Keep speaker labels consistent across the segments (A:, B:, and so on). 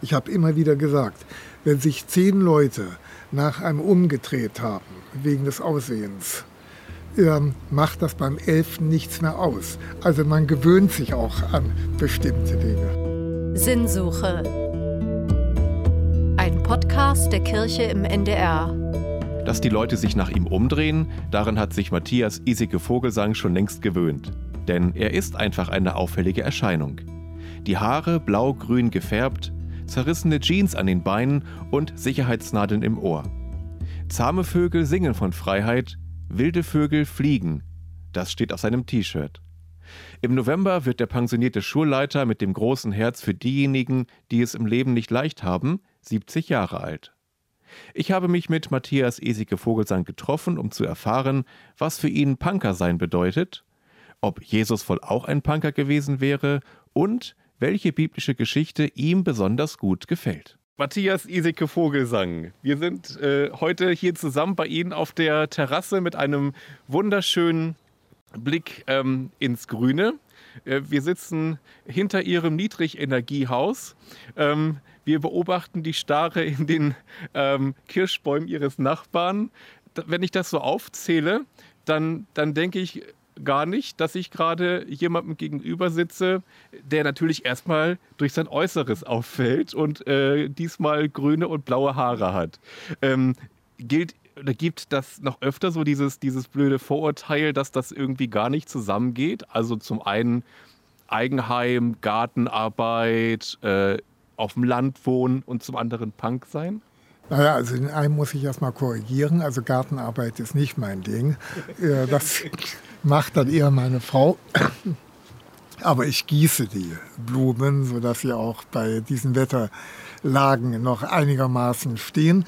A: Ich habe immer wieder gesagt, wenn sich zehn Leute nach einem umgedreht haben, wegen des Aussehens, ähm, macht das beim Elften nichts mehr aus. Also man gewöhnt sich auch an bestimmte Dinge.
B: Sinnsuche. Ein Podcast der Kirche im NDR.
C: Dass die Leute sich nach ihm umdrehen, daran hat sich Matthias Isike Vogelsang schon längst gewöhnt. Denn er ist einfach eine auffällige Erscheinung. Die Haare blau-grün gefärbt, zerrissene Jeans an den Beinen und Sicherheitsnadeln im Ohr. Zahme Vögel singen von Freiheit, wilde Vögel fliegen. Das steht auf seinem T-Shirt. Im November wird der pensionierte Schulleiter mit dem großen Herz für diejenigen, die es im Leben nicht leicht haben, 70 Jahre alt. Ich habe mich mit Matthias Esike Vogelsang getroffen, um zu erfahren, was für ihn Punker sein bedeutet, ob Jesus wohl auch ein Punker gewesen wäre und welche biblische Geschichte ihm besonders gut gefällt. Matthias Iseke Vogelsang. Wir sind äh, heute hier zusammen bei Ihnen auf der Terrasse mit einem wunderschönen Blick ähm, ins Grüne. Äh, wir sitzen hinter Ihrem Niedrigenergiehaus. Ähm, wir beobachten die Starre in den ähm, Kirschbäumen Ihres Nachbarn. Wenn ich das so aufzähle, dann, dann denke ich, gar nicht, dass ich gerade jemandem gegenüber sitze, der natürlich erstmal durch sein Äußeres auffällt und äh, diesmal grüne und blaue Haare hat. Ähm, gilt oder gibt das noch öfter so dieses, dieses blöde Vorurteil, dass das irgendwie gar nicht zusammengeht? Also zum einen Eigenheim, Gartenarbeit, äh, auf dem Land wohnen und zum anderen Punk sein?
A: Naja, also in einem muss ich erstmal korrigieren. Also Gartenarbeit ist nicht mein Ding. Das macht dann eher meine Frau. Aber ich gieße die Blumen, sodass sie auch bei diesen Wetterlagen noch einigermaßen stehen.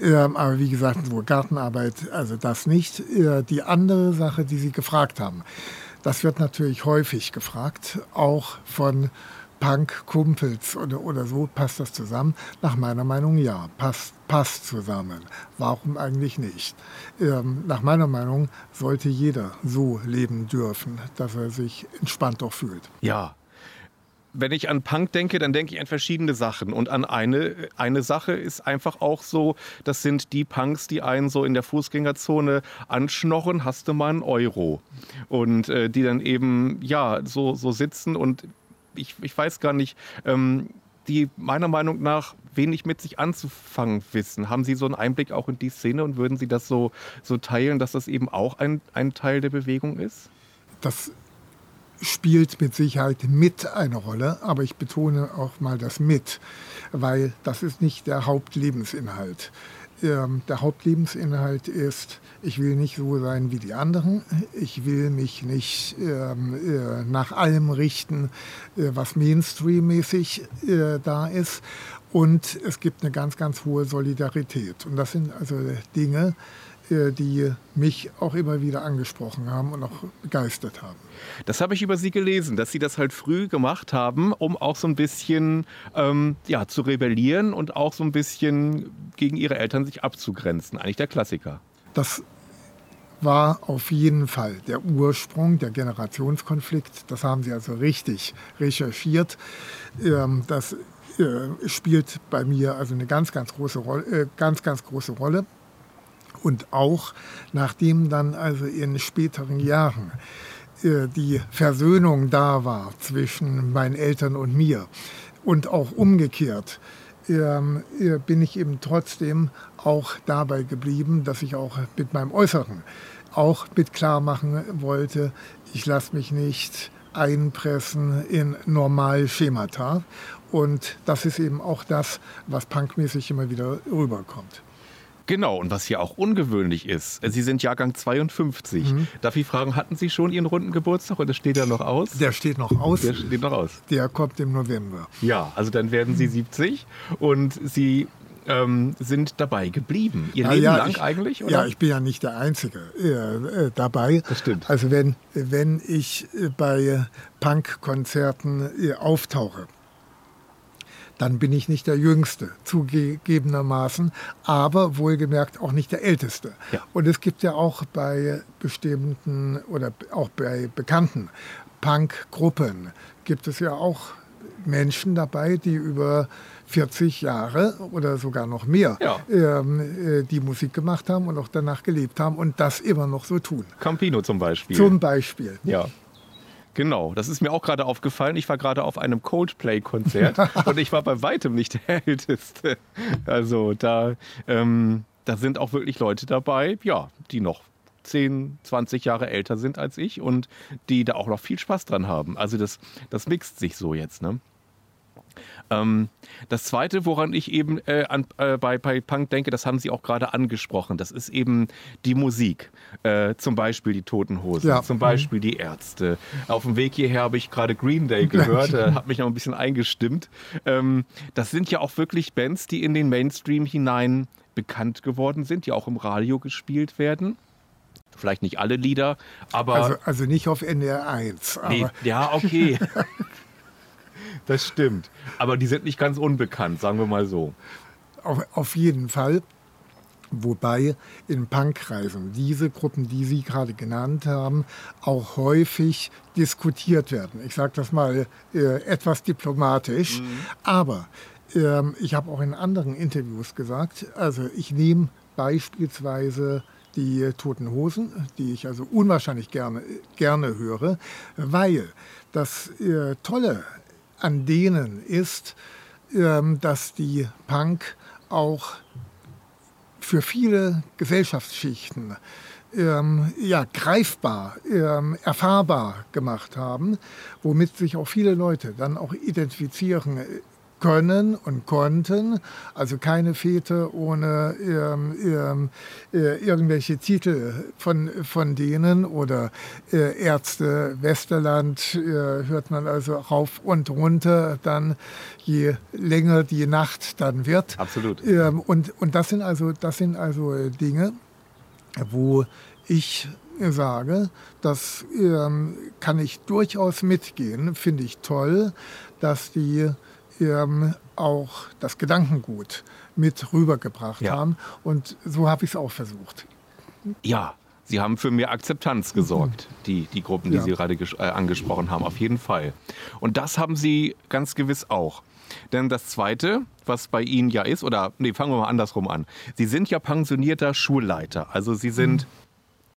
A: Ähm, aber wie gesagt, so Gartenarbeit, also das nicht. Äh, die andere Sache, die Sie gefragt haben, das wird natürlich häufig gefragt, auch von Punk-Kumpels oder, oder so, passt das zusammen? Nach meiner Meinung ja, passt, passt zusammen. Warum eigentlich nicht? Ähm, nach meiner Meinung sollte jeder so leben dürfen, dass er sich entspannt auch fühlt.
C: Ja, wenn ich an Punk denke, dann denke ich an verschiedene Sachen. Und an eine, eine Sache ist einfach auch so, das sind die Punks, die einen so in der Fußgängerzone anschnorren, hast du mal einen Euro. Und äh, die dann eben, ja, so, so sitzen und ich, ich weiß gar nicht, ähm, die meiner Meinung nach wenig mit sich anzufangen wissen. Haben Sie so einen Einblick auch in die Szene und würden Sie das so, so teilen, dass das eben auch ein, ein Teil der Bewegung ist?
A: Das spielt mit Sicherheit mit eine Rolle, aber ich betone auch mal das mit, weil das ist nicht der Hauptlebensinhalt. Ähm, der Hauptlebensinhalt ist, ich will nicht so sein wie die anderen, ich will mich nicht ähm, äh, nach allem richten, äh, was Mainstream-mäßig äh, da ist. Und es gibt eine ganz, ganz hohe Solidarität. Und das sind also Dinge, äh, die mich auch immer wieder angesprochen haben und auch begeistert haben.
C: Das habe ich über Sie gelesen, dass Sie das halt früh gemacht haben, um auch so ein bisschen ähm, ja, zu rebellieren und auch so ein bisschen gegen Ihre Eltern sich abzugrenzen. Eigentlich der Klassiker.
A: Das war auf jeden Fall der Ursprung, der Generationskonflikt. Das haben Sie also richtig recherchiert. Ähm, das äh, spielt bei mir also eine ganz, ganz große Rolle. Äh, ganz, ganz große Rolle. Und auch nachdem dann also in späteren Jahren äh, die Versöhnung da war zwischen meinen Eltern und mir und auch umgekehrt, ähm, äh, bin ich eben trotzdem auch dabei geblieben, dass ich auch mit meinem Äußeren auch mit klar machen wollte, ich lasse mich nicht einpressen in Normalschemata. Und das ist eben auch das, was punkmäßig immer wieder rüberkommt.
C: Genau, und was hier auch ungewöhnlich ist, Sie sind Jahrgang 52. Mhm. Darf ich fragen, hatten Sie schon Ihren runden Geburtstag oder steht der noch aus?
A: Der steht noch aus.
C: Der steht noch aus.
A: Der kommt im November.
C: Ja, also dann werden Sie 70 und Sie ähm, sind dabei geblieben. Ihr
A: ja,
C: Leben
A: ja,
C: lang
A: ich,
C: eigentlich?
A: Oder? Ja, ich bin ja nicht der Einzige äh, äh, dabei.
C: Das stimmt.
A: Also wenn, wenn ich äh, bei Punkkonzerten äh, auftauche, dann bin ich nicht der Jüngste, zugegebenermaßen, aber wohlgemerkt auch nicht der Älteste. Ja. Und es gibt ja auch bei bestimmten oder auch bei bekannten Punk-Gruppen gibt es ja auch Menschen dabei, die über 40 Jahre oder sogar noch mehr
C: Ja.
A: ähm, äh, die Musik gemacht haben und auch danach gelebt haben und das immer noch so tun.
C: Campino zum Beispiel.
A: Zum Beispiel.
C: Ja. Genau, das ist mir auch gerade aufgefallen. Ich war gerade auf einem Coldplay-Konzert und ich war bei weitem nicht der Älteste. Also da, ähm, da sind auch wirklich Leute dabei, ja, die noch 10, 20 Jahre älter sind als ich und die da auch noch viel Spaß dran haben. Also das, das mixt sich so jetzt, ne? Ähm, das zweite, woran ich eben äh, an, äh, bei, bei Punk denke, das haben Sie auch gerade angesprochen, das ist eben die Musik. Äh, zum Beispiel die Toten Hosen,
A: Ja.
C: zum Beispiel die Ärzte. Auf dem Weg hierher habe ich gerade Green Day gehört, äh, hat mich noch ein bisschen eingestimmt. Ähm, das sind ja auch wirklich Bands, die in den Mainstream hinein bekannt geworden sind, die auch im Radio gespielt werden. Vielleicht nicht alle Lieder, aber
A: Also, also nicht auf NDR 1. Aber
C: Nee, ja, okay. das stimmt. Aber die sind nicht ganz unbekannt, sagen wir mal so.
A: auf, auf jeden Fall. Wobei in Punkkreisen diese Gruppen, die Sie gerade genannt haben, auch häufig diskutiert werden. Ich sage das mal äh, etwas diplomatisch. Aber ähm, ich habe auch in anderen Interviews gesagt, also ich nehme beispielsweise die Toten Hosen, die ich also unwahrscheinlich gerne, gerne höre, weil das äh, Tolle an denen ist, ähm, dass die Punk auch für viele Gesellschaftsschichten ähm, ja, greifbar, ähm, erfahrbar gemacht haben, womit sich auch viele Leute dann auch identifizieren können und konnten. Also keine Fete ohne ähm, ähm, äh, irgendwelche Titel von, von denen oder äh, Ärzte Westerland äh, hört man also rauf und runter, dann je länger die Nacht dann wird.
C: Absolut.
A: Ähm, und, und das sind also, das sind also Dinge, wo ich sage, das ähm, kann ich durchaus mitgehen, finde ich toll, dass die ähm, auch das Gedankengut mit rübergebracht
C: Ja.
A: haben. Und so habe ich es auch versucht.
C: Ja, sie haben für mehr Akzeptanz gesorgt, die, die Gruppen, die
A: Ja.
C: Sie gerade äh, angesprochen haben, auf jeden Fall. Und das haben Sie ganz gewiss auch. Denn das Zweite, was bei Ihnen ja ist, oder nee, fangen wir mal andersrum an. Sie sind ja pensionierter Schulleiter. Also Sie sind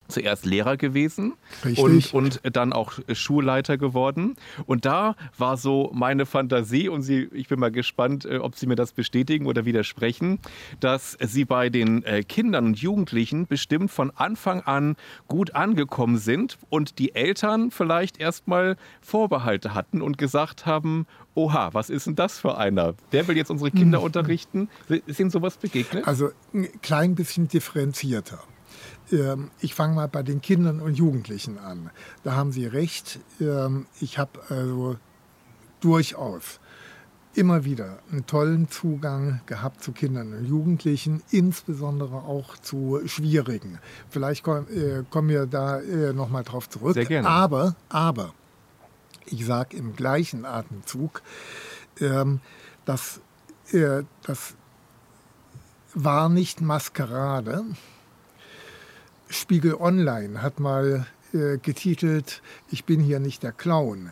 C: zuerst Lehrer gewesen
A: Richtig.
C: und, und dann auch Schulleiter geworden. Und da war so meine Fantasie, und Sie, ich bin mal gespannt, äh, ob Sie mir das bestätigen oder widersprechen, dass Sie bei den äh, Kindern und Jugendlichen bestimmt von Anfang an gut angekommen sind und die Eltern vielleicht erstmal Vorbehalte hatten und gesagt haben, oha, was ist denn das für einer? Der will jetzt unsere Kinder unterrichten. Ist Ihnen sowas begegnet?
A: Also ein klein bisschen differenzierter. Ähm, Ich fange mal bei den Kindern und Jugendlichen an. Da haben Sie recht. Ähm, Ich habe also durchaus immer wieder einen tollen Zugang gehabt zu Kindern und Jugendlichen, insbesondere auch zu Schwierigen. Vielleicht äh, kommen wir da äh, nochmal drauf zurück.
C: Sehr gerne.
A: Aber, aber, ich sage im gleichen Atemzug, ähm, dass äh, das war nicht Maskerade. Spiegel Online hat mal äh, getitelt, ich bin hier nicht der Clown.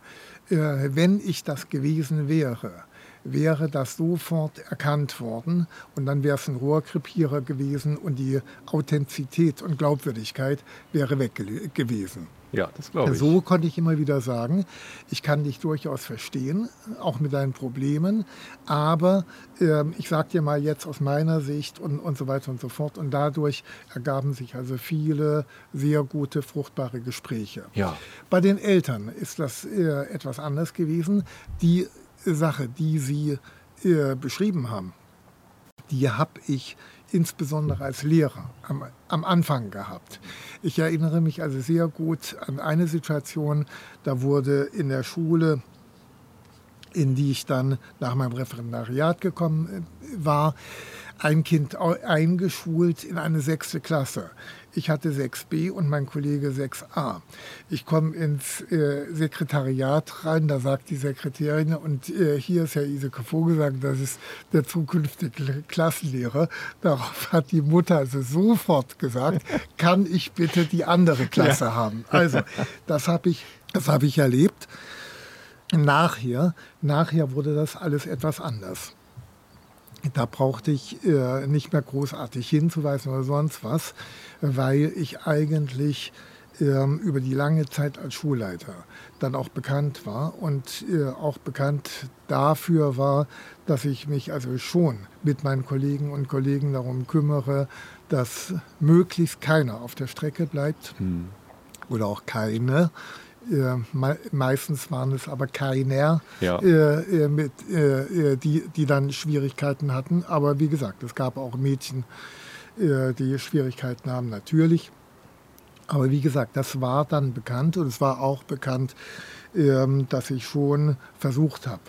A: Äh, wenn ich das gewesen wäre, wäre das sofort erkannt worden und dann wäre es ein Rohrkrepierer gewesen und die Authentizität und Glaubwürdigkeit wäre weg ge gewesen.
C: Ja, das glaube ich.
A: So konnte ich immer wieder sagen, ich kann dich durchaus verstehen, auch mit deinen Problemen, aber ähm, ich sage dir mal jetzt aus meiner Sicht und, und so weiter und so fort. Und dadurch ergaben sich also viele sehr gute, fruchtbare Gespräche.
C: Ja.
A: Bei den Eltern ist das äh, etwas anders gewesen. Die Sache, die Sie äh, beschrieben haben, die habe ich insbesondere als Lehrer am, am Anfang gehabt. Ich erinnere mich also sehr gut an eine Situation, da wurde in der Schule, in die ich dann nach meinem Referendariat gekommen äh, war, ein Kind eingeschult in eine sechste Klasse. Ich hatte 6b und mein Kollege 6a. Ich komme ins äh, Sekretariat rein, da sagt die Sekretärin, und äh, hier ist Herr Iseke Vogelsang, das ist der zukünftige Klassenlehrer. Darauf hat die Mutter also sofort gesagt, kann ich bitte die andere Klasse haben? Also, das habe ich, das habe ich erlebt. Nachher, nachher wurde das alles etwas anders. Da brauchte ich äh, nicht mehr großartig hinzuweisen oder sonst was, weil ich eigentlich ähm, über die lange Zeit als Schulleiter dann auch bekannt war und äh, auch bekannt dafür war, dass ich mich also schon mit meinen Kollegen und Kollegen darum kümmere, dass möglichst keiner auf der Strecke bleibt hm. oder auch keine. Äh, me meistens waren es aber keiner, ja. äh, äh mit, äh, äh, die, die dann Schwierigkeiten hatten. Aber wie gesagt, es gab auch Mädchen, die Schwierigkeiten haben, natürlich. Aber wie gesagt, das war dann bekannt und es war auch bekannt, ähm, dass ich schon versucht habe,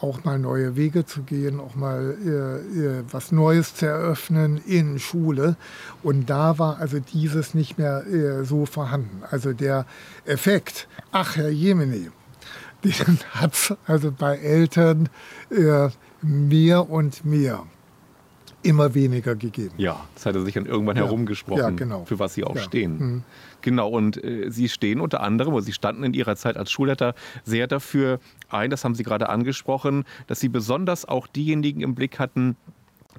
A: auch mal neue Wege zu gehen, auch mal äh, äh, was Neues zu eröffnen in Schule. Und da war also dieses nicht mehr äh, so vorhanden. Also der Effekt, ach Herr Jemini, den hat es also bei Eltern äh, mehr und mehr immer weniger gegeben.
C: Ja, das hat er sich dann irgendwann ja. herumgesprochen, ja, genau. für was sie auch ja. stehen. Mhm. Genau, und äh, Sie stehen unter anderem, oder Sie standen in Ihrer Zeit als Schulleiter sehr dafür ein, das haben Sie gerade angesprochen, dass Sie besonders auch diejenigen im Blick hatten,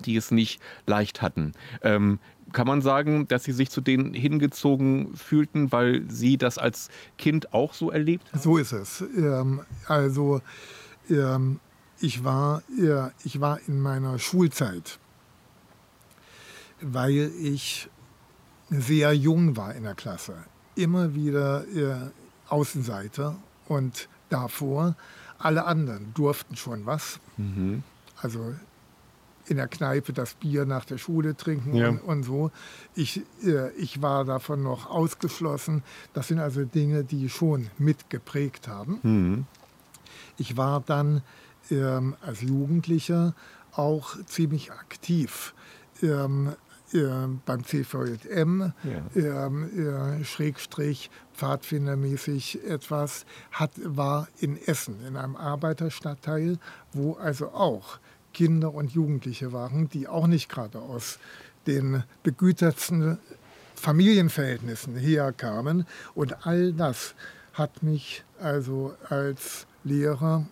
C: die es nicht leicht hatten. Ähm, kann man sagen, dass Sie sich zu denen hingezogen fühlten, weil Sie das als Kind auch so erlebt haben?
A: So ist es. Ähm, also ähm, ich, war, äh, ich war in meiner Schulzeit weil ich sehr jung war in der Klasse. Immer wieder äh, Außenseiter und davor alle anderen durften schon was. Mhm. Also in der Kneipe das Bier nach der Schule trinken ja. und, und, so. Ich, äh, ich war davon noch ausgeschlossen. Das sind also Dinge, die schon mitgeprägt haben. Mhm. Ich war dann ähm, als Jugendlicher auch ziemlich aktiv. Ähm, äh, beim CVJM, ja. äh, Schrägstrich, Pfadfindermäßig etwas, hat, war in Essen, in einem Arbeiterstadtteil, wo also auch Kinder und Jugendliche waren, die auch nicht gerade aus den begütertsten Familienverhältnissen herkamen. Und all das hat mich also als Lehrer,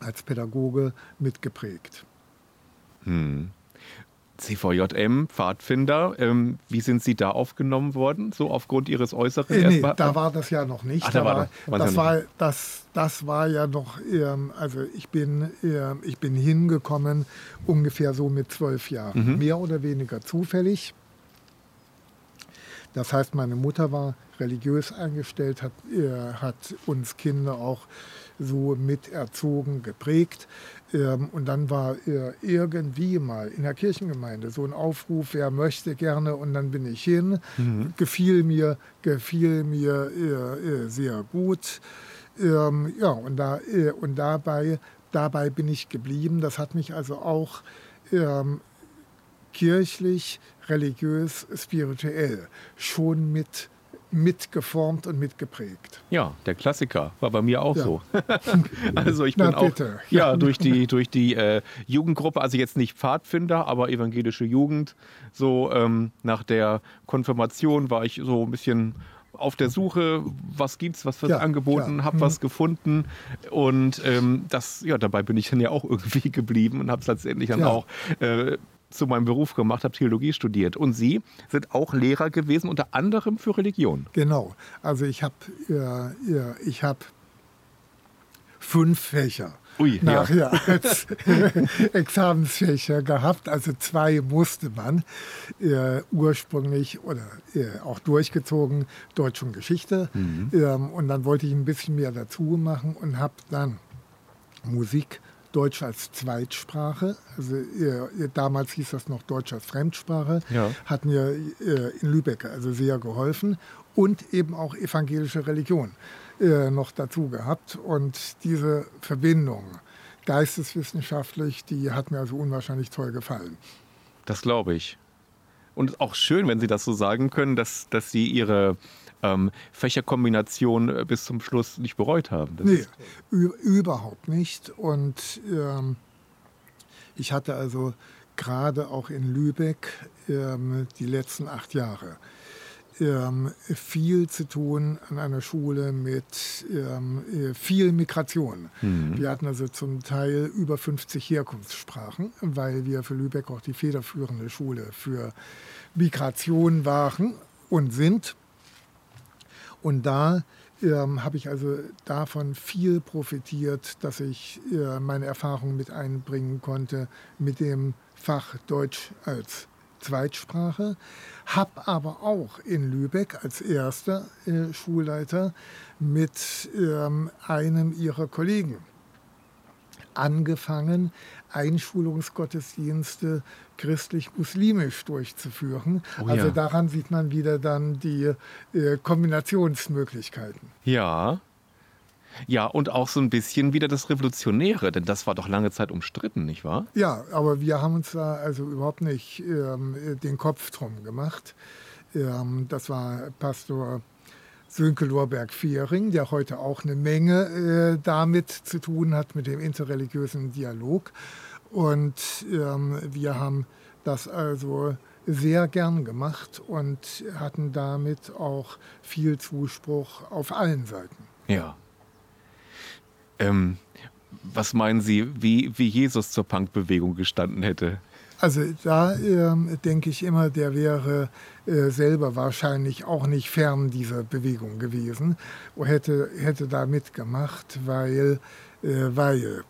A: als Pädagoge mitgeprägt.
C: Hm. CVJM, Pfadfinder, ähm, wie sind Sie da aufgenommen worden, so aufgrund Ihres Äußeren?
A: Äh, nee, da war das ja noch nicht. Ach, da, da war, das, das, war, das, das war ja noch, ähm, also ich bin, äh, ich bin hingekommen ungefähr so mit zwölf Jahren, mhm. mehr oder weniger zufällig. Das heißt, meine Mutter war religiös eingestellt, hat, äh, hat uns Kinder auch so miterzogen, geprägt. Ähm, und dann war irgendwie mal in der Kirchengemeinde so ein Aufruf, wer möchte gerne, und dann bin ich hin. Mhm. Gefiel mir, gefiel mir äh, äh, sehr gut. Ähm, ja, und, da, äh, und dabei, dabei bin ich geblieben. Das hat mich also auch ähm, kirchlich, religiös, spirituell schon mit mitgeformt und mitgeprägt.
C: Ja, der Klassiker war bei mir auch ja. so. also ich bin Na, auch ja durch die durch die äh, Jugendgruppe, also jetzt nicht Pfadfinder, aber evangelische Jugend. So ähm, nach der Konfirmation war ich so ein bisschen auf der Suche, was gibt's, was wird ja, angeboten, habe mhm. was gefunden und ähm, das ja dabei bin ich dann ja auch irgendwie geblieben und habe es letztendlich dann ja. auch äh, zu meinem Beruf gemacht, habe Theologie studiert. Und Sie sind auch Lehrer gewesen, unter anderem für Religion.
A: Genau. Also ich habe äh, ich hab fünf Fächer. Ui, nachher ja. als Examensfächer gehabt. Also zwei musste man äh, ursprünglich oder äh, auch durchgezogen, Deutsch und Geschichte. Mhm. Ähm, und dann wollte ich ein bisschen mehr dazu machen und habe dann Musik Deutsch als Zweitsprache, also ihr, damals hieß das noch Deutsch als Fremdsprache, ja. hat mir äh, in Lübeck also sehr geholfen und eben auch evangelische Religion äh, noch dazu gehabt. Und diese Verbindung geisteswissenschaftlich, die hat mir also unwahrscheinlich toll gefallen.
C: Das glaube ich. Und auch schön, wenn Sie das so sagen können, dass, dass Sie Ihre ähm, Fächerkombination äh, bis zum Schluss nicht bereut haben.
A: Das nee, überhaupt nicht. Und ähm, ich hatte also gerade auch in Lübeck ähm, die letzten acht Jahre ähm, viel zu tun an einer Schule mit ähm, äh, viel Migration. Mhm. Wir hatten also zum Teil über 50 Herkunftssprachen, weil wir für Lübeck auch die federführende Schule für Migration waren und sind. Und da ähm, habe ich also davon viel profitiert, dass ich äh, meine Erfahrungen mit einbringen konnte mit dem Fach Deutsch als Zweitsprache, habe aber auch in Lübeck als erster äh, Schulleiter mit ähm, einem ihrer Kollegen angefangen, Einschulungsgottesdienste christlich-muslimisch durchzuführen. Oh ja. Also daran sieht man wieder dann die äh, Kombinationsmöglichkeiten.
C: Ja. Ja, und auch so ein bisschen wieder das Revolutionäre, denn das war doch lange Zeit umstritten, nicht wahr?
A: Ja, aber wir haben uns da also überhaupt nicht ähm, den Kopf drum gemacht. Ähm, das war Pastor Sönke Lorberg-Fehring, der heute auch eine Menge äh, damit zu tun hat, mit dem interreligiösen Dialog. Und ähm, wir haben das also sehr gern gemacht und hatten damit auch viel Zuspruch auf allen Seiten.
C: Ja. Ähm, was meinen Sie, wie, wie Jesus zur Punkbewegung gestanden hätte?
A: Also da äh, denke ich immer, der wäre äh, selber wahrscheinlich auch nicht fern dieser Bewegung gewesen und hätte, hätte da mitgemacht, weil, äh, weil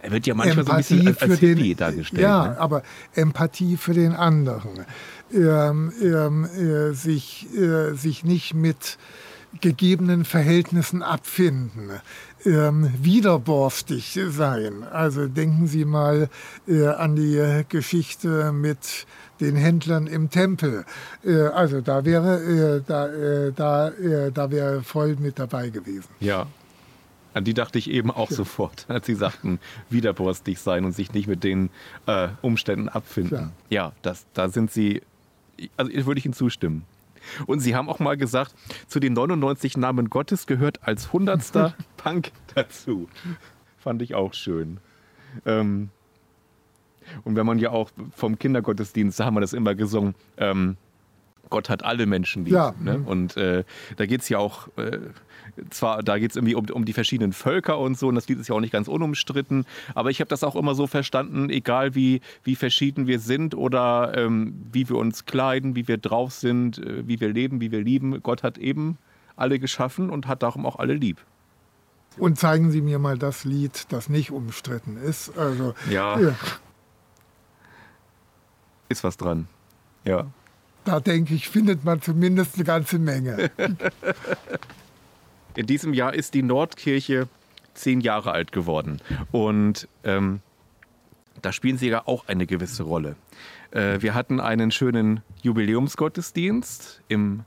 C: er wird ja manchmal Empathie so ein bisschen als, als Hippie dargestellt.
A: Ja,
C: ne?
A: aber Empathie für den anderen. Ähm, ähm, äh, sich, äh, sich nicht mit gegebenen Verhältnissen abfinden, ähm, widerborstig sein. Also denken Sie mal äh, an die Geschichte mit den Händlern im Tempel. Äh, also da wäre äh, da, äh, da, äh, da wäre voll mit dabei gewesen.
C: Ja. An die dachte ich eben auch ja. sofort, als Sie sagten, widerborstig sein und sich nicht mit den äh, Umständen abfinden. Ja, ja das, da sind Sie, also würde ich Ihnen zustimmen. Und sie haben auch mal gesagt, zu den 99 Namen Gottes gehört als hundertster Punk dazu. Fand ich auch schön. Ähm, und wenn man ja auch vom Kindergottesdienst, da haben wir das immer gesungen, ähm, Gott hat alle Menschen lieb. Ja. Ne? Und äh, da geht es ja auch, äh, zwar, da geht es irgendwie um, um die verschiedenen Völker und so, und das Lied ist ja auch nicht ganz unumstritten, aber ich habe das auch immer so verstanden, egal wie, wie verschieden wir sind oder ähm, wie wir uns kleiden, wie wir drauf sind, äh, wie wir leben, wie wir lieben, Gott hat eben alle geschaffen und hat darum auch alle lieb.
A: Und zeigen Sie mir mal das Lied, das nicht umstritten ist. Also,
C: ja. ja. Ist was dran. Ja.
A: Da denke ich, findet man zumindest eine ganze Menge.
C: In diesem Jahr ist die Nordkirche zehn Jahre alt geworden. Und ähm, da spielen sie ja auch eine gewisse Rolle. Äh, wir hatten einen schönen Jubiläumsgottesdienst im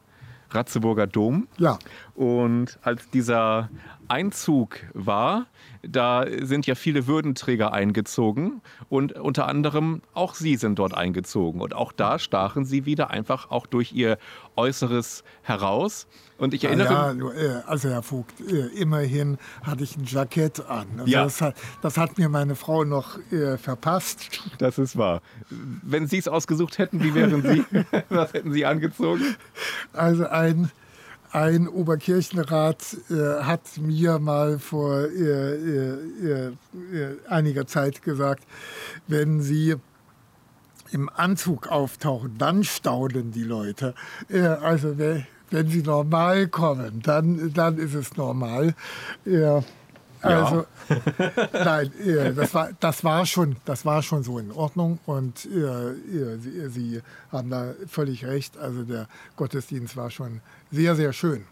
C: Ratzeburger Dom.
A: Ja.
C: Und als dieser Einzug war, da sind ja viele Würdenträger eingezogen und unter anderem auch Sie sind dort eingezogen. Und auch da stachen Sie wieder einfach auch durch Ihr Äußeres heraus. Und ich erinnere
A: ja, ja, also Herr Vogt, äh, immerhin hatte ich ein Jackett an. Also ja. das, hat, das hat mir meine Frau noch äh, verpasst.
C: Das ist wahr. Wenn Sie es ausgesucht hätten, wie wären Sie? Was hätten Sie angezogen?
A: Also ein ein Oberkirchenrat äh, hat mir mal vor äh, äh, äh, äh, einiger Zeit gesagt, wenn Sie im Anzug auftauchen, dann staunen die Leute. Also wenn sie normal kommen, dann, dann ist es normal. Also, ja. nein, das war, das, war schon, das war schon so in Ordnung und äh, Sie, Sie, haben da völlig recht. Also der Gottesdienst war schon sehr, sehr schön.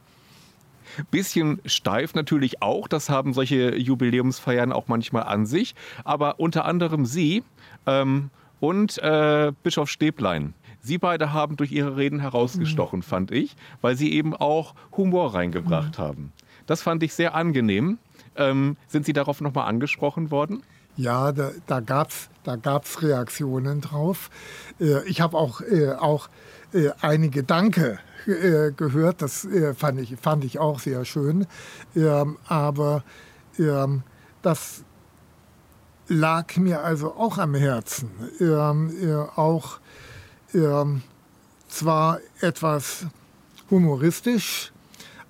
C: Bisschen steif natürlich auch, das haben solche Jubiläumsfeiern auch manchmal an sich, aber unter anderem Sie ähm, und äh, Bischof Stäblein. Sie beide haben durch ihre Reden herausgestochen, mhm. fand ich, weil sie eben auch Humor reingebracht mhm. haben. Das fand ich sehr angenehm. Ähm, sind Sie darauf nochmal angesprochen worden?
A: Ja, da, da gab es da gab's Reaktionen drauf. Äh, ich habe auch, äh, auch äh, einige Danke gehört. Das fand, ich, fand ich auch sehr schön. Ähm, aber ähm, das lag mir also auch am Herzen. Ähm, äh, auch zwar etwas humoristisch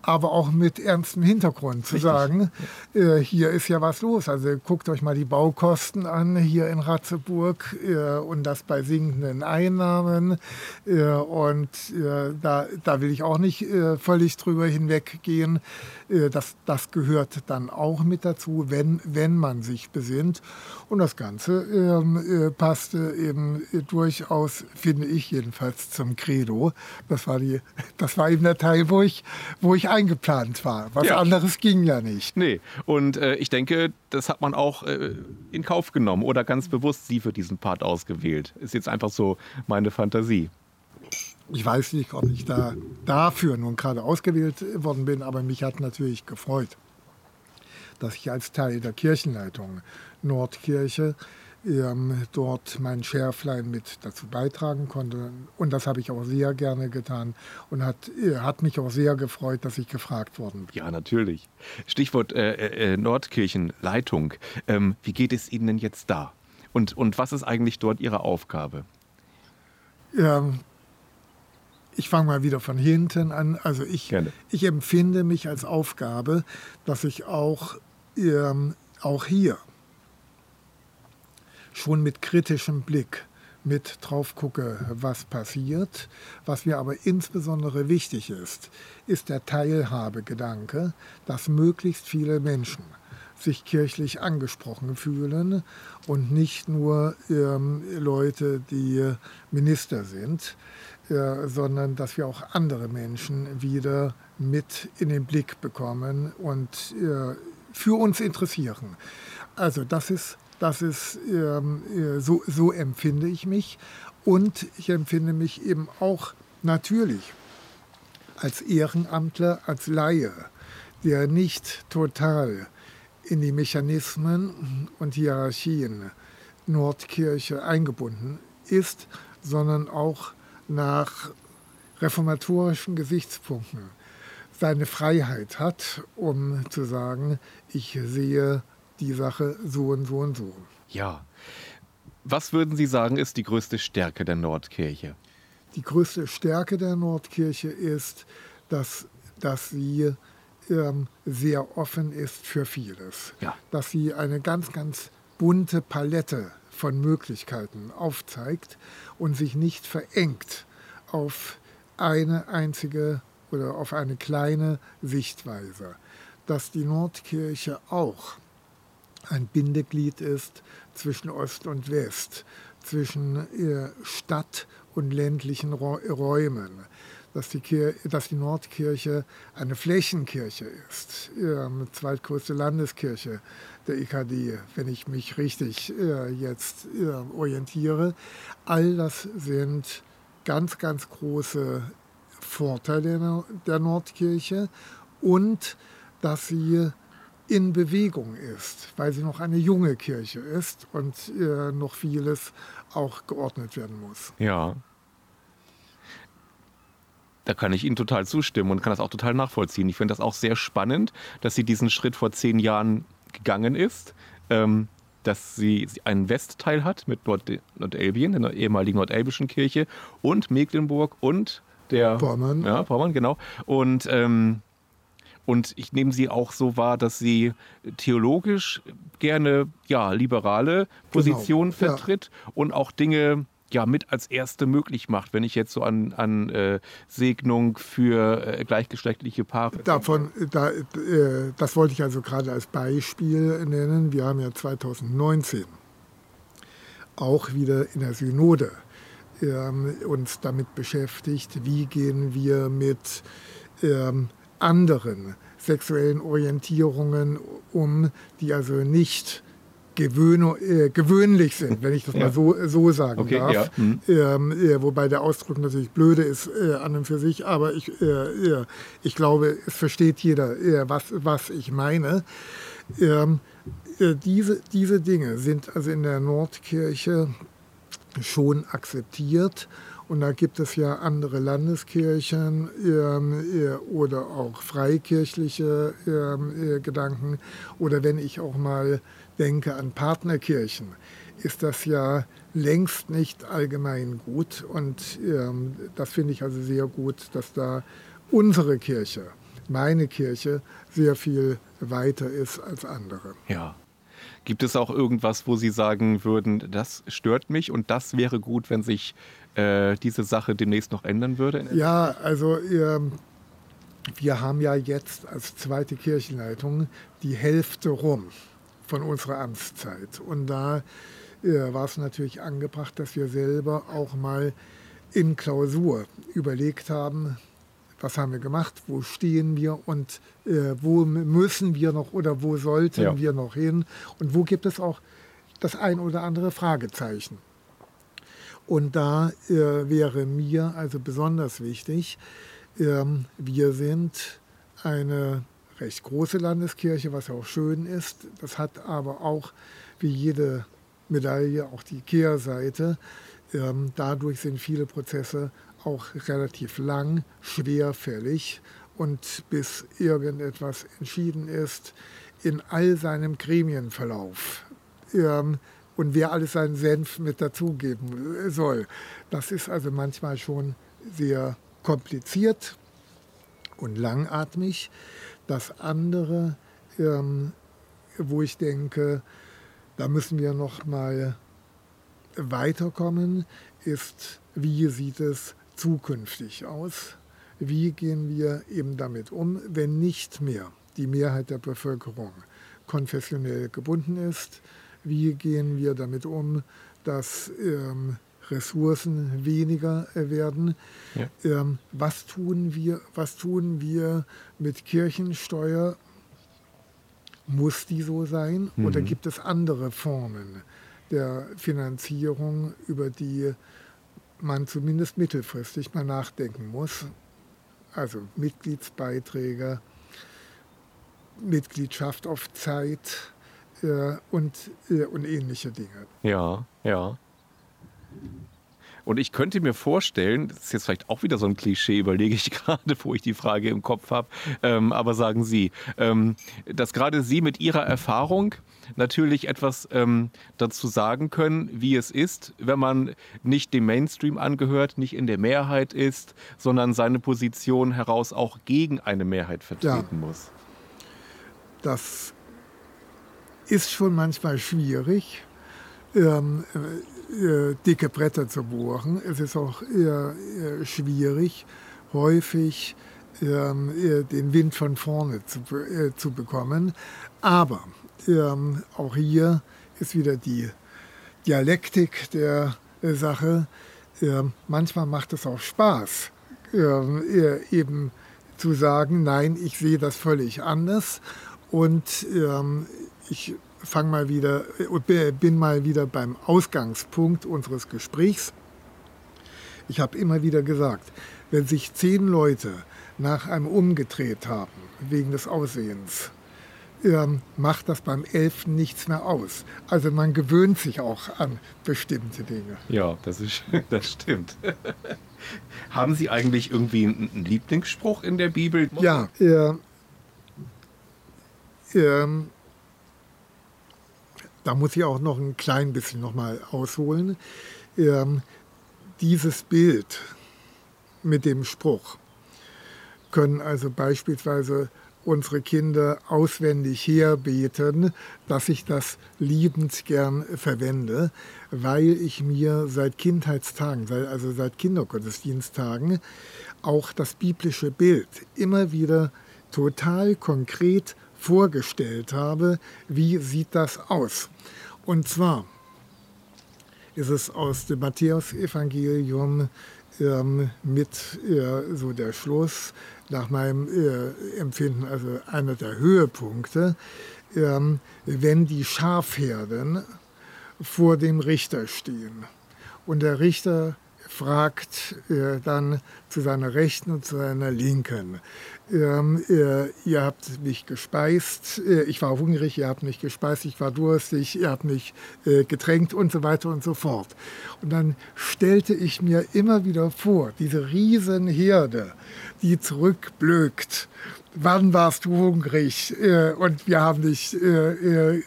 A: aber auch mit ernstem Hintergrund zu Richtig. sagen, äh, hier ist ja was los. Also guckt euch mal die Baukosten an hier in Ratzeburg äh, und das bei sinkenden Einnahmen. Äh, und äh, da, da will ich auch nicht äh, völlig drüber hinweggehen. Äh, das, das gehört dann auch mit dazu, wenn, wenn man sich besinnt. Und das Ganze ähm, passte eben durchaus, finde ich jedenfalls, zum Credo. Das war, die, das war eben der Teil, wo ich, wo ich eingeplant war. Was ja. anderes ging ja nicht.
C: Nee, und äh, ich denke, das hat man auch äh, in Kauf genommen oder ganz bewusst Sie für diesen Part ausgewählt. Ist jetzt einfach so meine Fantasie.
A: Ich weiß nicht, ob ich da dafür nun gerade ausgewählt worden bin, aber mich hat natürlich gefreut, dass ich als Teil der Kirchenleitung Nordkirche ähm, dort mein Schärflein mit dazu beitragen konnte. Und das habe ich auch sehr gerne getan und hat, äh, hat mich auch sehr gefreut, dass ich gefragt worden bin.
C: Ja, natürlich. Stichwort äh, äh, äh, Nordkirchenleitung. Ähm, wie geht es Ihnen denn jetzt da? Und, und was ist eigentlich dort Ihre Aufgabe?
A: Ähm, ich fange mal wieder von hinten an. Also ich, ich empfinde mich als Aufgabe, dass ich auch, ähm, auch hier schon mit kritischem Blick mit drauf gucke, was passiert. Was mir aber insbesondere wichtig ist, ist der Teilhabegedanke, dass möglichst viele Menschen sich kirchlich angesprochen fühlen und nicht nur ähm, Leute, die Minister sind, äh, sondern dass wir auch andere Menschen wieder mit in den Blick bekommen und äh, für uns interessieren. Also das ist das ist, ähm, äh, so, so empfinde ich mich. Und ich empfinde mich eben auch natürlich als Ehrenamtler, als Laie, der nicht total in die Mechanismen und Hierarchien Nordkirche eingebunden ist, sondern auch nach reformatorischen Gesichtspunkten seine Freiheit hat, um zu sagen, ich sehe die Sache so und so und so.
C: Ja. Was würden Sie sagen, ist die größte Stärke der Nordkirche?
A: Die größte Stärke der Nordkirche ist, dass, dass sie ähm, sehr offen ist für vieles. Ja. Dass sie eine ganz, ganz bunte Palette von Möglichkeiten aufzeigt und sich nicht verengt auf eine einzige oder auf eine kleine Sichtweise. Dass die Nordkirche auch ein Bindeglied ist zwischen Ost und West, zwischen äh, Stadt und ländlichen Räumen. Dass die, dass die, Nordkirche eine Flächenkirche ist, ähm, zweitgrößte Landeskirche der EKD, wenn ich mich richtig äh, jetzt äh, orientiere. All das sind ganz, ganz große Vorteile der Nordkirche und dass sie in Bewegung ist, weil sie noch eine junge Kirche ist und äh, noch vieles auch geordnet werden muss.
C: Ja. Da kann ich Ihnen total zustimmen und kann das auch total nachvollziehen. Ich finde das auch sehr spannend, dass sie diesen Schritt vor zehn Jahren gegangen ist. Ähm, dass sie einen Westteil hat mit Nord Nordelbien, der ehemaligen nordelbischen Kirche, und Mecklenburg und der
A: Pommern.
C: Ja, Pommern, genau. Und ähm, und ich nehme sie auch so wahr, dass sie theologisch gerne ja, liberale Positionen genau. vertritt ja. und auch Dinge ja mit als erste möglich macht, wenn ich jetzt so an, an äh, Segnung für äh, gleichgeschlechtliche Paare.
A: Davon, da, äh, das wollte ich also gerade als Beispiel nennen. Wir haben ja 2019 auch wieder in der Synode ähm, uns damit beschäftigt, wie gehen wir mit ähm, anderen sexuellen Orientierungen um, die also nicht gewöhn, äh, gewöhnlich sind, wenn ich das ja. mal so, so sagen okay, darf. Ja. Mhm. Ähm, äh, wobei der Ausdruck natürlich blöde ist äh, an und für sich, aber ich, äh, ich glaube, es versteht jeder, äh, was, was ich meine. Ähm, äh, diese, diese Dinge sind also in der Nordkirche schon akzeptiert und da gibt es ja andere Landeskirchen ähm, äh, oder auch freikirchliche ähm, äh, Gedanken. Oder wenn ich auch mal denke an Partnerkirchen, ist das ja längst nicht allgemein gut. Und ähm, das finde ich also sehr gut, dass da unsere Kirche, meine Kirche, sehr viel weiter ist als andere.
C: Ja. Gibt es auch irgendwas, wo Sie sagen würden, das stört mich und das wäre gut, wenn sich äh, diese Sache demnächst noch ändern würde?
A: Ja, also äh, wir haben ja jetzt als zweite Kirchenleitung die Hälfte rum von unserer Amtszeit. Und da äh, war es natürlich angebracht, dass wir selber auch mal in Klausur überlegt haben, was haben wir gemacht, wo stehen wir und äh, wo müssen wir noch oder wo sollten ja. wir noch hin und wo gibt es auch das ein oder andere Fragezeichen. Und da äh, wäre mir also besonders wichtig, ähm, wir sind eine recht große Landeskirche, was ja auch schön ist. Das hat aber auch wie jede Medaille auch die Kehrseite. Ähm, dadurch sind viele Prozesse auch relativ lang, schwerfällig und bis irgendetwas entschieden ist, in all seinem Gremienverlauf. Ähm, und wer alles seinen Senf mit dazugeben soll. Das ist also manchmal schon sehr kompliziert und langatmig. Das andere, ähm, wo ich denke, da müssen wir noch mal weiterkommen, ist, wie sieht es zukünftig aus? Wie gehen wir eben damit um, wenn nicht mehr die Mehrheit der Bevölkerung konfessionell gebunden ist? Wie gehen wir damit um, dass ähm, Ressourcen weniger äh, werden? Ja. Ähm, was, tun wir, was tun wir mit Kirchensteuer? Muss die so sein? Mhm. Oder gibt es andere Formen der Finanzierung, über die man zumindest mittelfristig mal nachdenken muss. Also Mitgliedsbeiträge, Mitgliedschaft auf Zeit und, äh, und ähnliche Dinge.
C: Ja, ja. Und ich könnte mir vorstellen, das ist jetzt vielleicht auch wieder so ein Klischee, überlege ich gerade, wo ich die Frage im Kopf habe, ähm, aber sagen Sie, ähm, dass gerade Sie mit Ihrer Erfahrung natürlich etwas ähm, dazu sagen können, wie es ist, wenn man nicht dem Mainstream angehört, nicht in der Mehrheit ist, sondern seine Position heraus auch gegen eine Mehrheit vertreten ja. muss.
A: Das ist schon manchmal schwierig. Ähm, äh, dicke Bretter zu bohren. Es ist auch eher, eher schwierig, häufig ähm, den Wind von vorne zu, äh, zu bekommen. Aber ähm, auch hier ist wieder die Dialektik der äh, Sache. Ähm, manchmal macht es auch Spaß, eben zu sagen, nein, ich sehe das völlig anders und ähm, ich fang mal wieder, bin mal wieder beim Ausgangspunkt unseres Gesprächs. Ich habe immer wieder gesagt, wenn sich zehn Leute nach einem umgedreht haben, wegen des Aussehens, ähm, macht das beim Elften nichts mehr aus. Also man gewöhnt sich auch an bestimmte Dinge.
C: Ja, das, ist, das stimmt. Haben Sie eigentlich irgendwie einen Lieblingsspruch in der Bibel?
A: Ja, äh, äh, da muss ich auch noch ein klein bisschen noch mal ausholen. Ähm, dieses Bild mit dem Spruch können also beispielsweise unsere Kinder auswendig herbeten, dass ich das liebend gern verwende, weil ich mir seit Kindheitstagen, also seit Kindergottesdiensttagen, auch das biblische Bild immer wieder total konkret vorgestellt habe, wie sieht das aus? Und zwar ist es aus dem Matthäusevangelium ähm, mit äh, so der Schluss, nach meinem äh, Empfinden, also einer der Höhepunkte, ähm, wenn die Schafherden vor dem Richter stehen. Und der Richter fragt äh, dann zu seiner Rechten und zu seiner Linken, ähm, äh, ihr habt mich gespeist, äh, ich war hungrig, ihr habt mich gespeist, ich war durstig, ihr habt mich äh, getränkt und so weiter und so fort. Und dann stellte ich mir immer wieder vor, diese Riesenherde, die zurückblökt wann warst du hungrig? Äh, und wir haben dich äh,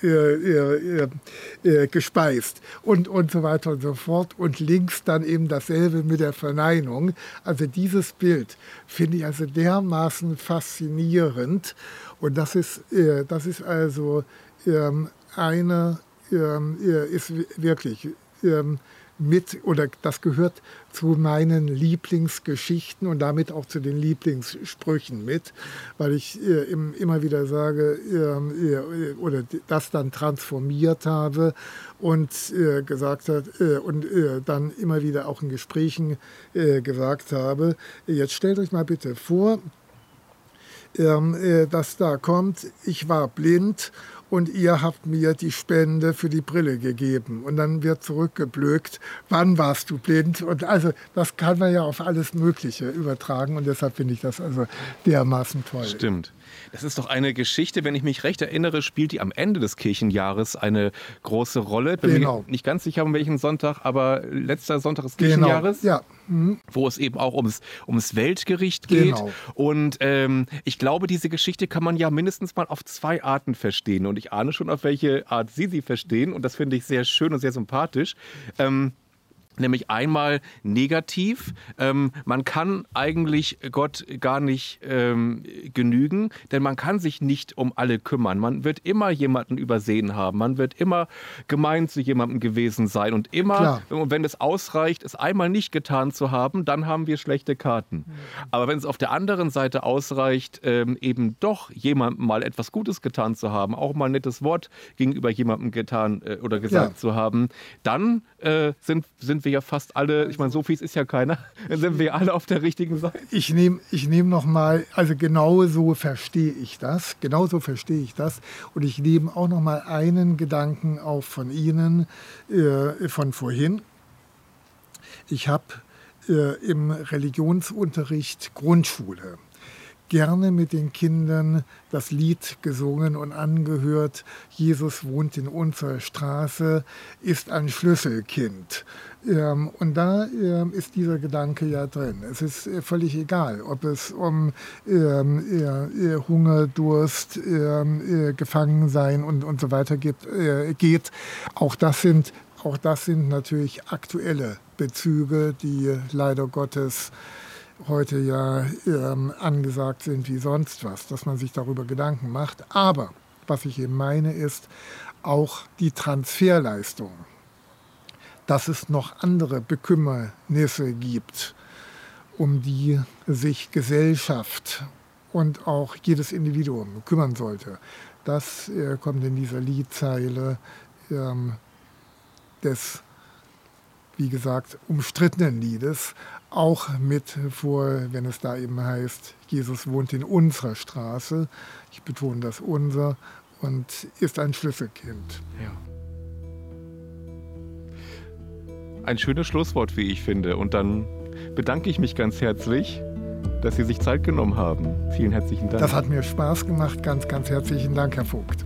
A: äh, gespeist und, und so weiter und so fort. Und links dann eben dasselbe mit der Verneinung. Also dieses Bild finde ich also dermaßen faszinierend. Und das ist, das ist also ähm, eine, ähm, ist wirklich ähm, mit oder das gehört zu meinen Lieblingsgeschichten und damit auch zu den Lieblingssprüchen mit, weil ich äh, im, immer wieder sage äh, äh, oder das dann transformiert habe und äh, gesagt hat äh, und äh, dann immer wieder auch in Gesprächen gesagt habe, jetzt stellt euch mal bitte vor, ähm, dass da kommt, ich war blind und ihr habt mir die Spende für die Brille gegeben. Und dann wird zurückgeblökt, wann warst du blind? Und also das kann man ja auf alles Mögliche übertragen und deshalb finde ich das also dermaßen toll.
C: Stimmt. Das ist doch eine Geschichte, wenn ich mich recht erinnere, spielt die am Ende des Kirchenjahres eine große Rolle. Bin genau. mir nicht ganz sicher, um welchen Sonntag, aber letzter Sonntag des genau. Kirchenjahres.
A: Genau. Ja.
C: Mhm. Wo es eben auch ums, ums Weltgericht geht. Genau. Und ähm, ich glaube, diese Geschichte kann man ja mindestens mal auf zwei Arten verstehen. Und ich ahne schon, auf welche Art Sie sie verstehen. Und das finde ich sehr schön und sehr sympathisch. Ähm, Nämlich einmal negativ. Ähm, man kann eigentlich Gott gar nicht ähm, genügen, denn man kann sich nicht um alle kümmern. Man wird immer jemanden übersehen haben. Man wird immer gemein zu jemandem gewesen sein. Und immer, Klar. wenn es ausreicht, es einmal nicht getan zu haben, dann haben wir schlechte Karten. Aber wenn es auf der anderen Seite ausreicht, ähm, eben doch jemandem mal etwas Gutes getan zu haben, auch mal ein nettes Wort gegenüber jemandem getan äh, oder gesagt ja. zu haben, dann äh, sind, sind wir ja fast alle, ich meine, so fies ist ja keiner, dann sind wir alle auf der richtigen Seite.
A: Ich nehme ich nehm noch mal, also genau so verstehe ich das, genau so verstehe ich das und ich nehme auch noch mal einen Gedanken auf von Ihnen, äh, von vorhin. Ich habe äh, im Religionsunterricht Grundschule gerne mit den Kindern das Lied gesungen und angehört. Jesus wohnt in unserer Straße, ist ein Schlüsselkind. Ähm, und da ähm, ist dieser Gedanke ja drin. Es ist äh, völlig egal, ob es um ähm, Hunger, Durst, äh, Gefangensein und, so weiter äh, geht. Auch das sind auch das sind natürlich aktuelle Bezüge, die leider Gottes heute ja ähm, angesagt sind wie sonst was, dass man sich darüber Gedanken macht. Aber was ich eben meine, ist auch die Transferleistung, dass es noch andere Bekümmernisse gibt, um die sich Gesellschaft und auch jedes Individuum kümmern sollte. Das äh, kommt in dieser Liedzeile ähm, des, wie gesagt, umstrittenen Liedes auch mit vor, wenn es da eben heißt, Jesus wohnt in unserer Straße. Ich betone das unser und ist ein Schlüsselkind.
C: Ja. Ein schönes Schlusswort, wie ich finde. Und dann bedanke ich mich ganz herzlich, dass Sie sich Zeit genommen haben. Vielen herzlichen Dank.
A: Das hat mir Spaß gemacht. Ganz, ganz herzlichen Dank, Herr Vogt.